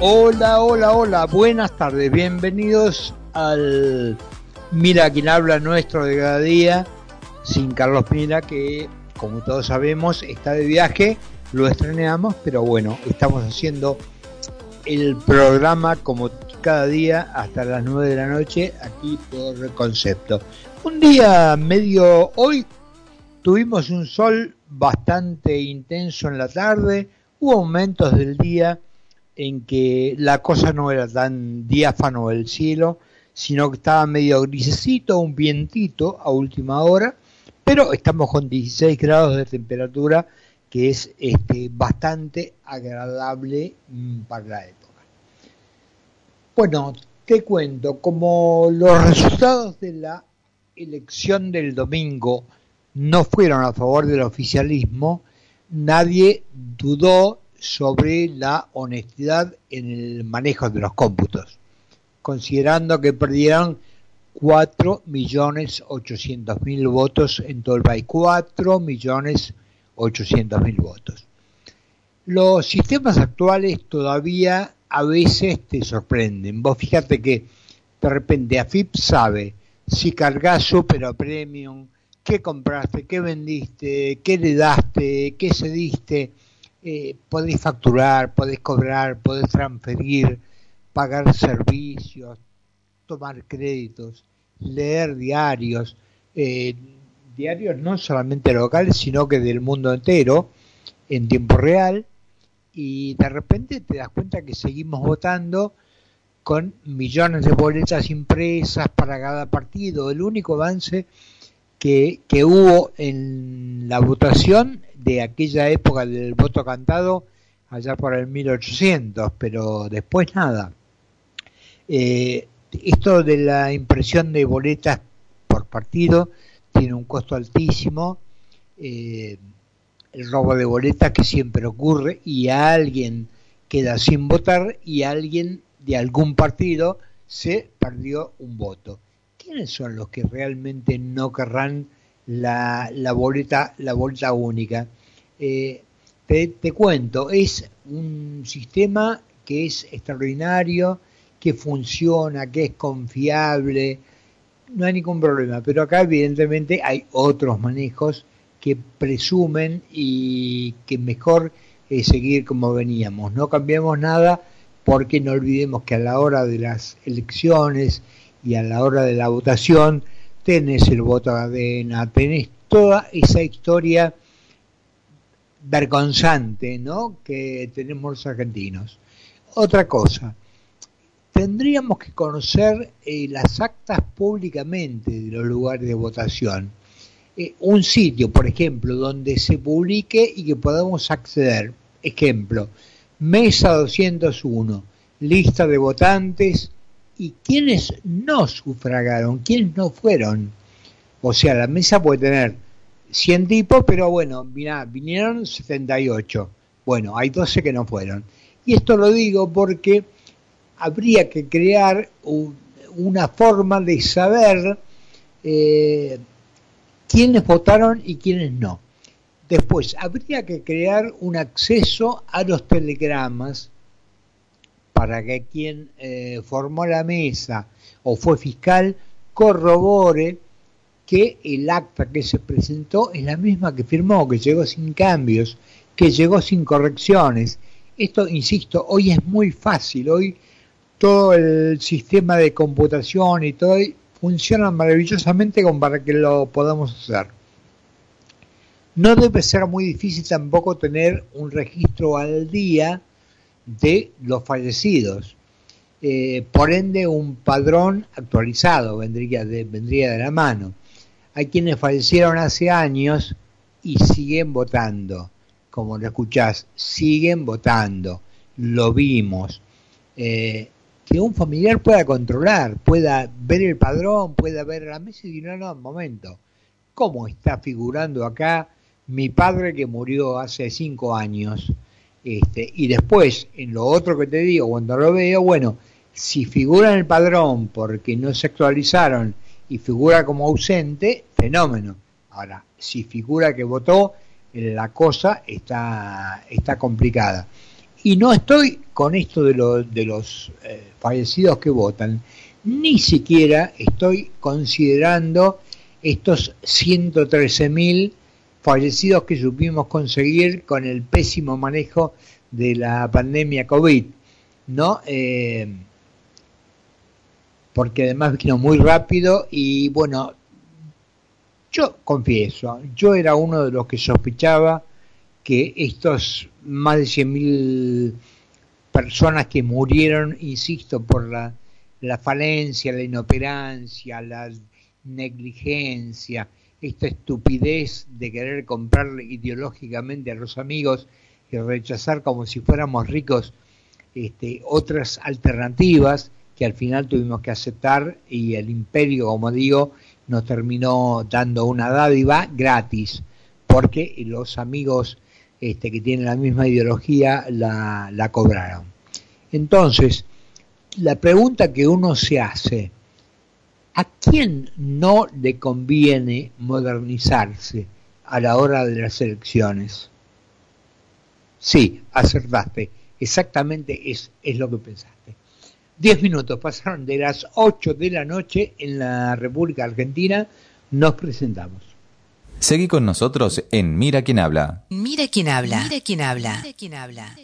Hola, hola, hola, buenas tardes, bienvenidos al Mira quien habla nuestro de cada día, sin Carlos Mira, que como todos sabemos está de viaje, lo estrenamos, pero bueno, estamos haciendo el programa como cada día hasta las 9 de la noche aquí por concepto. Un día medio, hoy tuvimos un sol bastante intenso en la tarde, hubo momentos del día en que la cosa no era tan diáfano el cielo, sino que estaba medio grisecito, un vientito a última hora, pero estamos con 16 grados de temperatura, que es este, bastante agradable mm, para la época. Bueno, te cuento, como los resultados de la elección del domingo no fueron a favor del oficialismo, nadie dudó sobre la honestidad en el manejo de los cómputos, considerando que perdieron 4.800.000 votos en todo el país, 4.800.000 votos. Los sistemas actuales todavía a veces te sorprenden. Vos fíjate que de repente AFIP sabe si cargas super premium, qué compraste, qué vendiste, qué le daste, qué cediste eh, podéis facturar, podéis cobrar, podéis transferir, pagar servicios, tomar créditos, leer diarios, eh, diarios no solamente locales, sino que del mundo entero, en tiempo real, y de repente te das cuenta que seguimos votando con millones de boletas impresas para cada partido. El único avance que, hubo en la votación de aquella época del voto cantado, allá por el 1800, pero después nada. Eh, esto de la impresión de boletas por partido tiene un costo altísimo, eh, el robo de boletas que siempre ocurre y alguien queda sin votar y alguien de algún partido se perdió un voto. ¿Quiénes son los que realmente no querrán la, la boleta, la boleta única. Eh, te, cuento, es un sistema que es extraordinario, que funciona, que es confiable, no hay ningún problema, pero acá evidentemente hay otros manejos que presumen y que mejor es seguir como veníamos. No cambiamos nada porque no olvidemos que a la hora de las elecciones y a la hora de la votación tenés el voto a cadena, tenés toda esa historia vergonzante, ¿no? Que tenemos los argentinos. Otra cosa, tendríamos que conocer eh, las actas públicamente de los lugares de votación. Eh, un sitio, por ejemplo, donde se publique y que podamos acceder. Ejemplo, Mesa 201, lista de votantes y quienes no sufragaron, quienes no fueron. O sea, la mesa puede tener 100 tipos, pero bueno, mira, vinieron 78. Bueno, hay 12 que no fueron. Y esto lo digo porque habría que crear una forma de saber eh, quiénes votaron y quiénes no. Después, habría que crear un acceso a los telegramas para que quien eh, formó la mesa o fue fiscal corrobore que el acta que se presentó es la misma que firmó, que llegó sin cambios, que llegó sin correcciones. Esto, insisto, hoy es muy fácil, hoy todo el sistema de computación y todo funciona maravillosamente como para que lo podamos hacer. No debe ser muy difícil tampoco tener un registro al día de los fallecidos. Eh, por ende, un padrón actualizado vendría de, vendría de la mano. Hay quienes fallecieron hace años y siguen votando, como lo escuchás, siguen votando, lo vimos. Eh, que un familiar pueda controlar, pueda ver el padrón, pueda ver la mesa y decir, no, no, un momento, ¿cómo está figurando acá mi padre que murió hace cinco años? Este, y después, en lo otro que te digo, cuando lo veo, bueno, si figura en el padrón porque no se actualizaron y figura como ausente, fenómeno. Ahora, si figura que votó, la cosa está, está complicada. Y no estoy con esto de, de los eh, fallecidos que votan, ni siquiera estoy considerando estos 113.000 fallecidos que supimos conseguir con el pésimo manejo de la pandemia COVID, ¿no? Eh, porque además vino muy rápido y bueno, yo confieso, yo era uno de los que sospechaba que estos más de 100.000 personas que murieron, insisto, por la, la falencia, la inoperancia, la negligencia, esta estupidez de querer comprar ideológicamente a los amigos y rechazar como si fuéramos ricos este, otras alternativas que al final tuvimos que aceptar y el imperio, como digo, nos terminó dando una dádiva gratis, porque los amigos este, que tienen la misma ideología la, la cobraron. Entonces, la pregunta que uno se hace, ¿A quién no le conviene modernizarse a la hora de las elecciones? Sí, acertaste. Exactamente es, es lo que pensaste. Diez minutos pasaron de las ocho de la noche en la República Argentina. Nos presentamos. Seguí con nosotros en Mira quién habla. Mira quién habla. Mira quién habla. Mira quién habla.